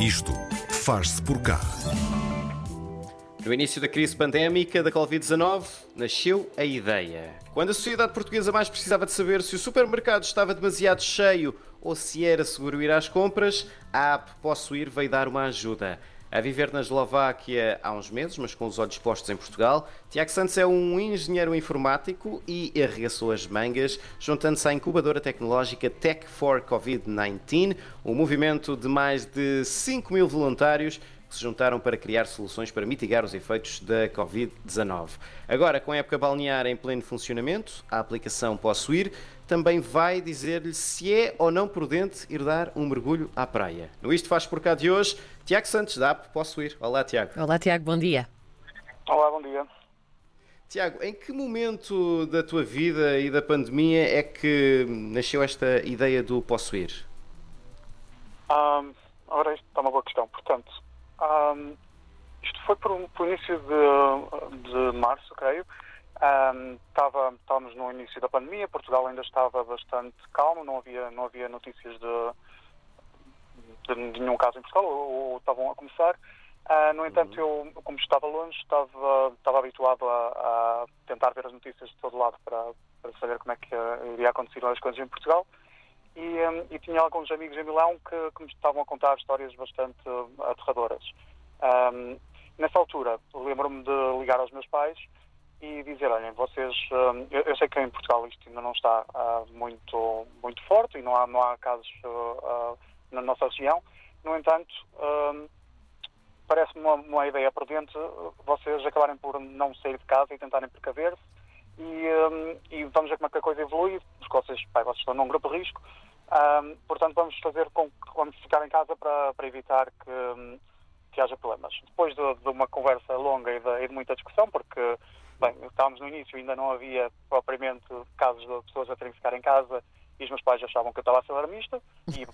Isto faz-se por cá. No início da crise pandémica da Covid-19, nasceu a ideia. Quando a sociedade portuguesa mais precisava de saber se o supermercado estava demasiado cheio ou se era seguro ir às compras, a app Posso Ir veio dar uma ajuda. A viver na Eslováquia há uns meses, mas com os olhos postos em Portugal, Tiago Santos é um engenheiro informático e arregaçou as mangas, juntando-se à incubadora tecnológica Tech for Covid-19, um movimento de mais de 5 mil voluntários que se juntaram para criar soluções para mitigar os efeitos da Covid-19. Agora, com a época balnear em pleno funcionamento, a aplicação Posso Ir também vai dizer-lhe se é ou não prudente ir dar um mergulho à praia. No Isto Faz Por Cá de hoje, Tiago Santos, da app Posso Ir. Olá, Tiago. Olá, Tiago, bom dia. Olá, bom dia. Tiago, em que momento da tua vida e da pandemia é que nasceu esta ideia do Posso Ir? Um, ora, isto está uma boa questão. Portanto, um, isto foi por, por início de, de março, creio. Um, estava, estávamos no início da pandemia, Portugal ainda estava bastante calmo, não havia, não havia notícias de, de, nenhum caso em Portugal, ou, estavam a começar. Uh, no entanto, eu, como estava longe, estava, estava habituado a, a, tentar ver as notícias de todo lado para, para saber como é que iria acontecer as coisas em Portugal. E, um, e, tinha alguns amigos em Milão que, que, me estavam a contar histórias bastante aterradoras. Um, nessa altura, lembro-me de ligar aos meus pais e dizer, olhem, vocês, um, eu, eu, sei que em Portugal isto ainda não está uh, muito, muito forte e não há, não há casos uh, na nossa região, no entanto, parece-me uma, uma, ideia prudente vocês acabarem por não sair de casa e tentarem precaver-se. E, e, vamos ver como é que a coisa evolui, porque vocês, pai, vocês estão num grupo de risco, um, portanto, vamos fazer com que vamos ficar em casa para, para evitar que, que haja problemas. Depois de, de uma conversa longa e de, e de, muita discussão, porque, bem, estávamos no início e ainda não havia propriamente casos de pessoas a terem que ficar em casa e os meus pais achavam que eu estava a ser alarmista e,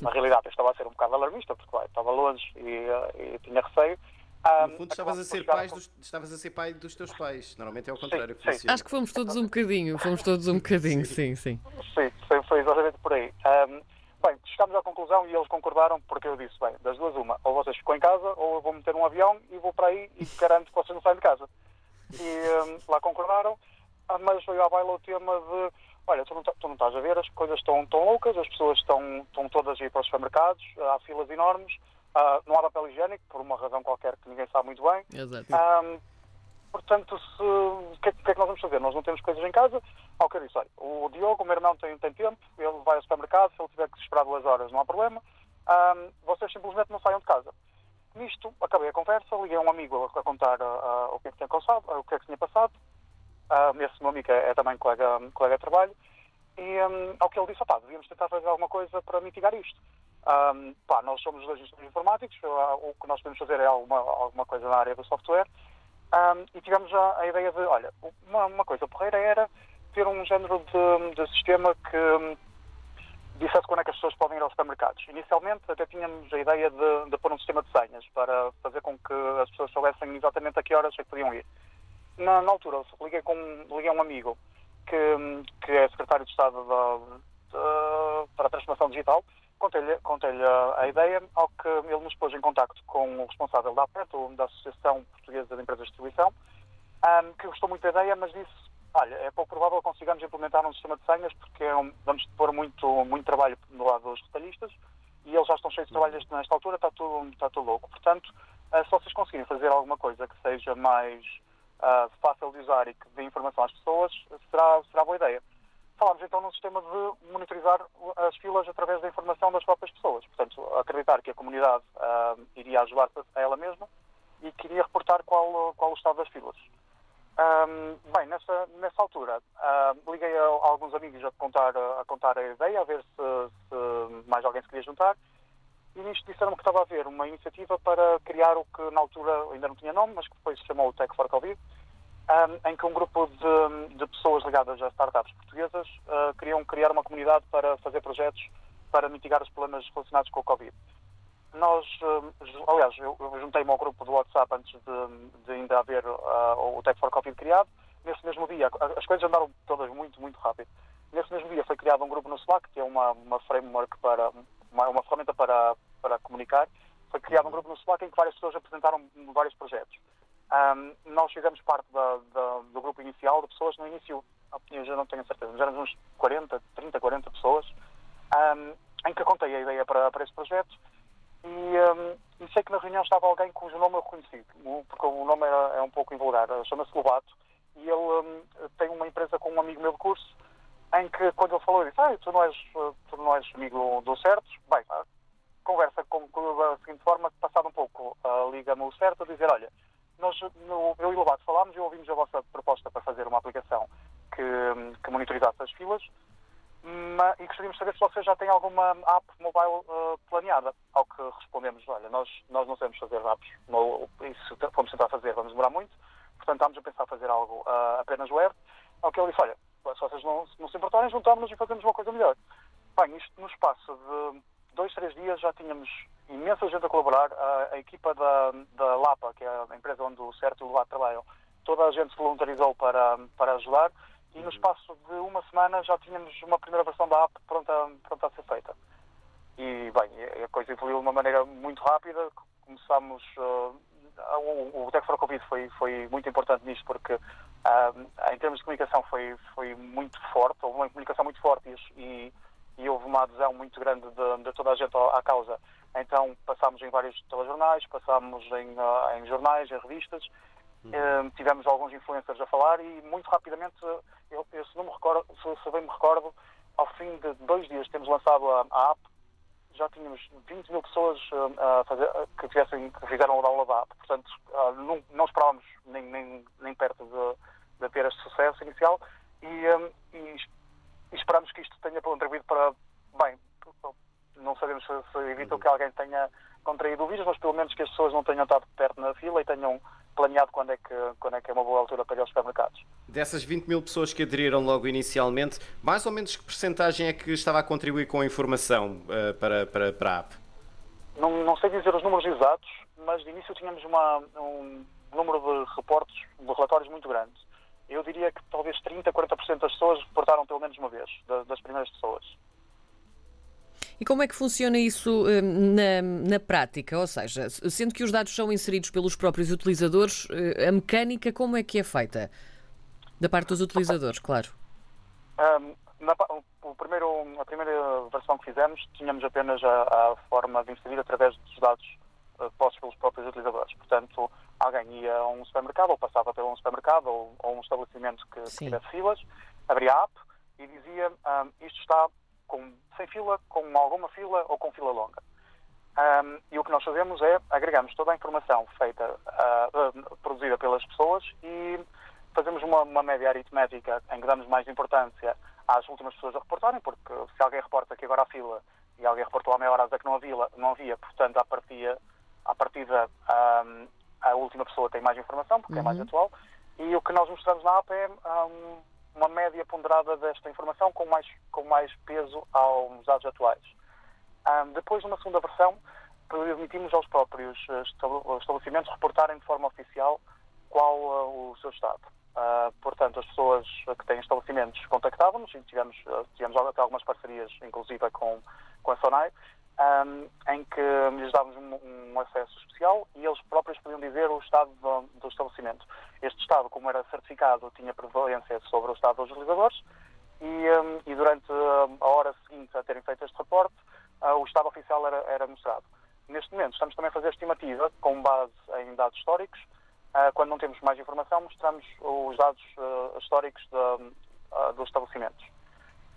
na realidade, eu estava a ser um bocado alarmista, porque, bem, estava longe e, e tinha receio. Um, no fundo, estavas a, ser pai dos, estavas a ser pai dos teus pais. Normalmente é o contrário sim, que sim. Acho que fomos todos um bocadinho. Fomos todos um bocadinho, sim, sim. Sim, foi, foi exatamente por aí. Um, bem, chegámos à conclusão e eles concordaram porque eu disse, bem, das duas uma, ou vocês ficam em casa ou eu vou meter um avião e vou para aí e garanto que vocês não saem de casa. E um, lá concordaram, mas veio à baila o tema de olha, tu não, tu não estás a ver, as coisas estão tão loucas, as pessoas estão, estão todas a ir para os supermercados, há filas enormes, Uh, não há papel higiênico, por uma razão qualquer que ninguém sabe muito bem. Exato. Um, portanto, se, o que, é, que, é, que nós vamos fazer? Nós não temos coisas em casa. Ao que eu disse, olha, o Diogo, o meu irmão, tem, tem tempo, ele vai ao supermercado, se ele tiver que esperar duas horas, não há problema. Um, vocês simplesmente não saiam de casa. Nisto, acabei a conversa, liguei a um amigo a, a contar uh, o, que é que tinha passado, o que é que tinha passado. Uh, esse meu amigo é, é também colega, colega de trabalho. E um, ao que ele disse, opá, devíamos tentar fazer alguma coisa para mitigar isto. Um, pá, nós somos dois informáticos, o que nós podemos fazer é alguma, alguma coisa na área do software. Um, e tivemos a, a, ideia de, olha, uma, uma, coisa porreira era ter um género de, de sistema que um, dissesse quando é que as pessoas podem ir aos supermercados. Inicialmente até tínhamos a ideia de, de pôr um sistema de senhas para fazer com que as pessoas soubessem exatamente a que horas é que podiam ir. Na, na altura, liguei, com, liguei a um amigo que, que é secretário de Estado da, de, para a Transformação Digital contei-lhe contei a, a, ideia, ao que ele nos pôs em contacto com o responsável da APET, da Associação Portuguesa de Empresas de Distribuição, um, que gostou muito da ideia, mas disse, olha, é pouco provável que consigamos implementar um sistema de senhas, porque é um, vamos pôr muito, muito trabalho do lado dos retalhistas, e eles já estão cheios de trabalho nesta, altura, está tudo, está tudo louco. Portanto, uh, se vocês conseguirem fazer alguma coisa que seja mais uh, fácil de usar e que dê informação às pessoas, será, será boa ideia falámos então num sistema de monitorizar as filas através da informação das próprias pessoas. Portanto, acreditar que a comunidade uh, iria ajudar a ela mesma e queria reportar qual, qual o estado das filas. Um, bem, nessa, nessa altura, uh, liguei a, a, alguns amigos a contar, a contar a ideia, a ver se, se mais alguém se queria juntar. E nisto disseram-me que estava a haver uma iniciativa para criar o que na altura ainda não tinha nome, mas que depois se chamou o Tech for Covid, um, em que um grupo de, de, pessoas ligadas a startups portuguesas uh, queriam criar uma comunidade para fazer projetos para mitigar os problemas relacionados com o Covid. Nós, uh, aliás, eu, eu juntei-me ao grupo do WhatsApp antes de, de ainda haver uh, o Tech for Covid criado. Nesse mesmo dia, as coisas andaram todas muito, muito rápido. Nesse mesmo dia foi criado um grupo no Slack, que é uma, uma framework para, uma, uma ferramenta para, para comunicar, foi criado um grupo no Slack em que várias pessoas apresentaram vários projetos. Um, nós fizemos parte da, da, do grupo inicial de pessoas no início, eu já não tenho certeza, mas éramos uns 40, 30, 40 pessoas, um, em que contei a ideia para, para esse projeto. E, um, e, sei que na reunião estava alguém cujo nome eu reconheci, porque o nome é, é um pouco invulgar, chama-se Lobato, e ele tem uma empresa com um amigo meu de curso, em que quando ele falou, eu disse, ah, tu não és, tu não és amigo do certo, bem, conversa concluiu da seguinte forma, passado um pouco, liga-me o certo a dizer, olha, nós, no, eu e o Lobato falámos e ouvimos a vossa proposta para fazer uma aplicação que, que monitorizasse as filas mas, e gostaríamos de saber se vocês já têm alguma app mobile uh, planeada. Ao que respondemos, olha, nós, nós não sabemos fazer apps, isso vamos tentar fazer, vamos demorar muito, portanto estamos a pensar fazer algo uh, apenas web. Ao que ele disse, olha, se vocês não, não se importarem, juntamos-nos e fazemos uma coisa melhor. Bem, isto no espaço de dois, três dias já tínhamos imensa gente a colaborar. A, a equipa da, da Lapa, que é a empresa onde o Certo e o Lobato trabalham, toda a gente se voluntarizou para, para ajudar e no espaço de uma semana já tínhamos uma primeira versão da app pronta, pronta a ser feita. E, bem, a coisa evoluiu de uma maneira muito rápida. Começámos. Uh, o, o Tech for Covid foi, foi muito importante nisto porque, uh, em termos de comunicação, foi, foi muito forte. Houve uma comunicação muito forte e, e houve uma adesão muito grande de, de toda a gente à, causa. Então, passámos em vários telejornais, passámos em, uh, em jornais, em revistas Uhum. tivemos alguns influencers a falar e muito rapidamente, eu, eu se não me recordo, se, se bem me recordo, ao fim de dois dias temos lançado a, a app, já tínhamos 20 mil pessoas uh, fazer, que, tivessem, que fizeram o download da app. Portanto, uh, não, não, esperávamos nem, nem, nem perto de, de, ter este sucesso inicial e, um, e, e, esperamos que isto tenha contribuído para, bem, não sabemos se, se evita uhum. que alguém tenha contraído o vírus, mas pelo menos que as pessoas não tenham estado perto na fila e tenham planeado quando é que, quando é, que é uma boa altura para ir aos supermercados. Dessas 20 mil pessoas que aderiram logo inicialmente, mais ou menos que percentagem é que estava a contribuir com a informação uh, para, para, para a app? Não, não sei dizer os números exatos, mas de início tínhamos uma, um número de reportes, de relatórios muito grande. Eu diria que talvez 30, 40% das pessoas reportaram pelo menos uma vez, das primeiras pessoas. E como é que funciona isso hum, na, na prática? Ou seja, sendo que os dados são inseridos pelos próprios utilizadores, eh, a mecânica como é que é feita? Da parte dos utilizadores, claro. Um, na, o primeiro, a primeira versão que fizemos, tínhamos apenas a, a forma de inserir através dos dados uh, postos pelos próprios utilizadores. Portanto, alguém ia a um supermercado, ou passava por um supermercado, ou, ou um estabelecimento que, que tivesse filas, abria a app e dizia um, isto está com, sem fila, com alguma fila ou com fila longa. Um, e o que nós fazemos é agregamos toda a informação feita, uh, uh, produzida pelas pessoas e fazemos uma, uma, média aritmética em que damos mais importância às últimas pessoas a reportarem, porque se alguém reporta que agora a fila e alguém reportou há meia hora a que não havia, não havia portanto, à partida, à partida um, a última pessoa tem mais informação, porque uhum. é mais uhum. atual. E o que nós mostramos na app é um, uma média ponderada desta informação com mais, com mais peso aos dados atuais. Um, depois, numa segunda versão, permitimos aos próprios eh, estabelecimentos reportarem de forma oficial qual uh, o seu estado. Uh, portanto, as pessoas que têm estabelecimentos contactavam-nos e tivemos, uh, tivemos até algumas parcerias, inclusive com, com a SONAI, um, em que lhes dávamos um, um, acesso especial e eles próprios podiam dizer o estado do, do, estabelecimento. Este estado, como era certificado, tinha prevalência sobre o estado dos utilizadores e, um, e durante a hora seguinte a terem feito este reporte, uh, o estado oficial era, era, mostrado. Neste momento, estamos também a fazer estimativa com base em dados históricos. Uh, quando não temos mais informação, mostramos os dados uh, históricos de, dos estabelecimentos.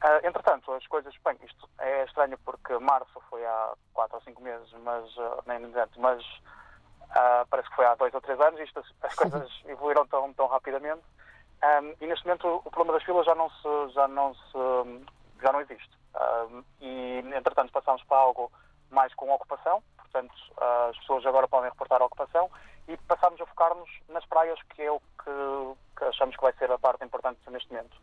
Uh, entretanto, as coisas, bem, isto é estranho porque março foi há quatro ou cinco meses, mas uh, nem dentro, mas uh, parece que foi há dois ou três anos, isto, as coisas evoluíram tão, tão rapidamente. Um, e neste momento o problema das filas já não se, já não se, já não existe. Um, e entretanto passamos para algo mais com ocupação, portanto as pessoas agora podem reportar a ocupação e passamos a focar-nos nas praias, que é o que, que achamos que vai ser a parte importante neste momento.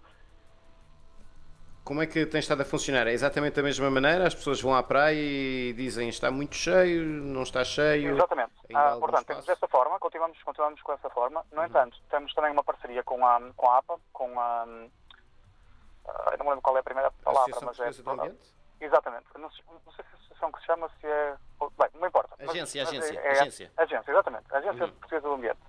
Como é que tem estado a funcionar? É exatamente da mesma maneira? As pessoas vão à praia e dizem está muito cheio, não está cheio? Exatamente. Ah, portanto, temos dessa forma, continuamos, continuamos com essa forma. No uhum. entanto, temos também uma parceria com a, com a APA, com a. Uh, não me lembro qual é a primeira palavra, mas é. Do ambiente? Exatamente. Não, não sei se a associação que se chama, se é. Bem, não importa. A Agência, mas agência, é- é- agência. Agência, exatamente. Agência Portuguesa do Ambiente.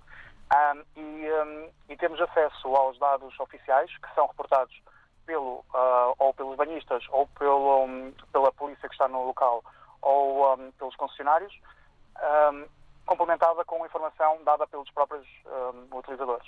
Ahm, e, ahm, e temos acesso aos dados oficiais que são reportados pelo, ah, ou pelos banhistas ou pelo, hum, pela polícia que está no local ou hum, pelos concessionários, ahm, complementada com informação dada pelos próprios hum, utilizadores.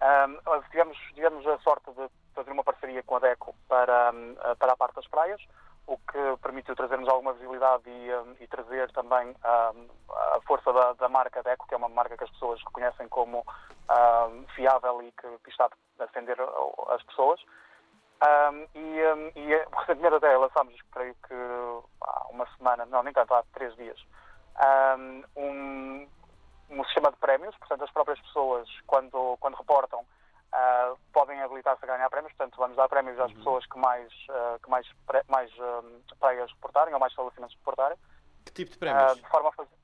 Ahm, tivemos, tivemos a sorte de fazer uma parceria com a DECO para, hum, para a parte das praias, o que permitiu trazermos alguma visibilidade e, hum, e trazer também hum, a força da, da marca DECO, que é uma marca que as pessoas reconhecem como hum, fiável e que, que está a atender as pessoas. Um, e, um, e recentemente até lançámos, creio que há uma semana, não, nem tanto, há três dias, um, um sistema de prémios, portanto as próprias pessoas, quando, quando reportam, ah, podem habilitar-se a ganhar prémios, portanto vamos dar prémios às pessoas que mais, ah, que mais, pré- mais um, reportarem ou mais estabelecimentos reportarem. Que tipo de prémios? de forma a fazer.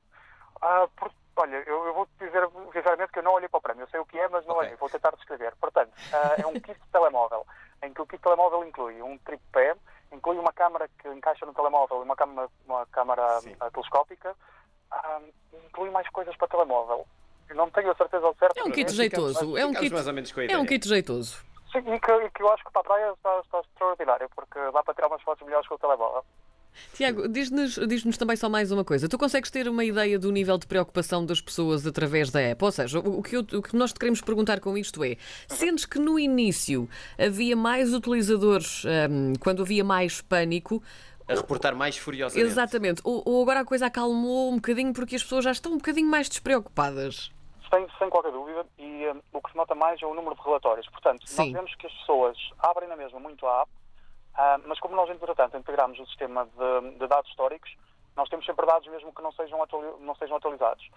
Por- olha, eu, eu vou dizer sinceramente que eu não olhei para o prémio. Eu sei o que é, mas não Ok. olhei. Vou tentar descrever. Portanto, ah, é um kit de telemóvel, em que o kit de telemóvel inclui um tripé, inclui uma câmara que encaixa no telemóvel, uma câmara, uma câmara ah, telescópica, ah, inclui mais coisas para telemóvel. Eu não tenho a certeza ao certo. É um kit Mas jeitoso. É um kit, mais ou menos com a é um kit jeitoso. Sim, e que, e que eu acho que para a praia está, está extraordinário, porque dá para tirar umas fotos melhores com o telemóvel. Tiago, diz-nos diz também só mais uma coisa. Tu consegues ter uma ideia do nível de preocupação das pessoas através da app? Ou seja, o que, eu- o que nós te queremos perguntar com isto é: sentes que no início havia mais utilizadores, hum, quando havia mais pânico? A reportar mais furiosamente. Exatamente. Ou, ou agora a coisa acalmou um bocadinho porque as pessoas já estão um bocadinho mais despreocupadas? Sem, sem qualquer dúvida, e eh, o que se nota mais é o número de relatórios. Portanto, Sim. nós vemos que as pessoas abrem na mesma muito a app, ah, mas como nós, entretanto, integramos o sistema de, de dados históricos, nós temos sempre dados mesmo que não sejam, atuali- não sejam atualizados.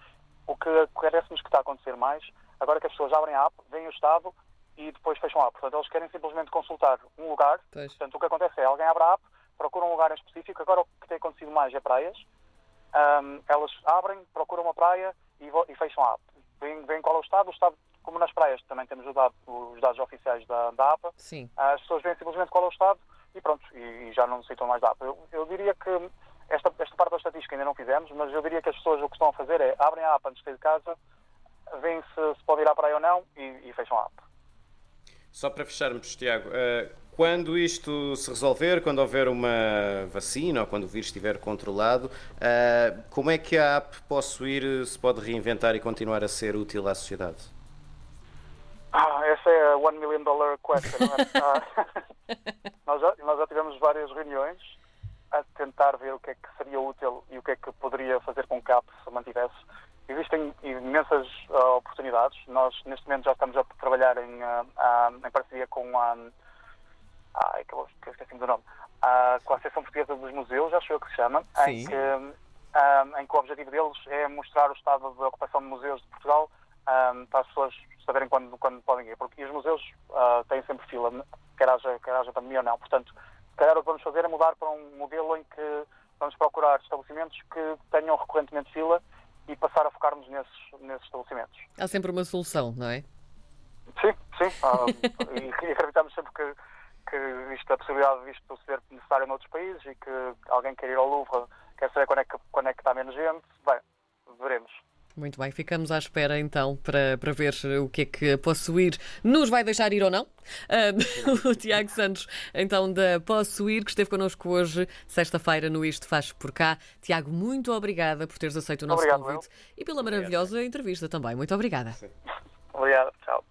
O que parece-nos que está a acontecer mais, agora que as pessoas abrem a app, veem o estado e depois fecham a app. Portanto, eles querem simplesmente consultar um lugar. Pois. Portanto, o que acontece é, alguém abre a app, procura um lugar em específico. Agora, o que tem acontecido mais é praias. Ahm, elas abrem, procuram uma praia e, e fecham a app. Veem qual é o estado. O estado, como nas praias também temos dado- os dados oficiais da, da APA, Sim. as pessoas veem simplesmente qual é o estado e pronto, e, e já não necessitam mais da APA. Eu, eu diria que esta, esta parte da estatística ainda não fizemos, mas eu diria que as pessoas o que estão a fazer é abrem a APA antes de sair de casa, veem se, se pode ir à praia ou não e, e fecham a app. Só para fecharmos, Tiago, eh, quando isto se resolver, quando houver uma vacina ou quando o vírus estiver controlado, eh, como é que a app Possuir se pode reinventar e continuar a ser útil à sociedade? Ah, essa é a one million dollar question. é? Ah, nós, já, nós já tivemos várias reuniões a tentar ver o que é que seria útil e o que é que poderia fazer com que a app se mantivesse. Existem imensas ah, oportunidades. Nós, neste momento, já estamos a trabalhar em, ah, ah, em parceria com a. Que eu esqueci do nome. Ah, com a Associação Portuguesa dos Museus, acho eu que se chama, em que, ah, em que o objetivo deles é mostrar o estado de ocupação de museus de Portugal ah, para as pessoas saberem quando, quando podem ir. Porque os museus ah, têm sempre fila, quer haja, quer haja pandemia ou não. Portanto, se calhar o que vamos fazer é mudar para um modelo em que vamos procurar estabelecimentos que tenham recorrentemente fila e passar a focar-nos nesses, nesses estabelecimentos. Há sempre uma solução, não é? Sim, sim. ah, e, e acreditamos sempre que, que existe a possibilidade disto ser necessário noutros países e que alguém quer ir ao Louvre, quer saber quando é que, quando é que está menos gente. Bem, veremos. Muito bem, ficamos à espera então para, para ver o que é que Possuir nos vai deixar ir ou não. Ah, o Tiago Santos, então da Possuir, que esteve connosco hoje, sexta-feira, no Isto Faz Por Cá. Tiago, muito obrigada por teres aceito o nosso Obrigado, convite e pela maravilhosa entrevista também. Muito obrigada. Obrigado. Tchau.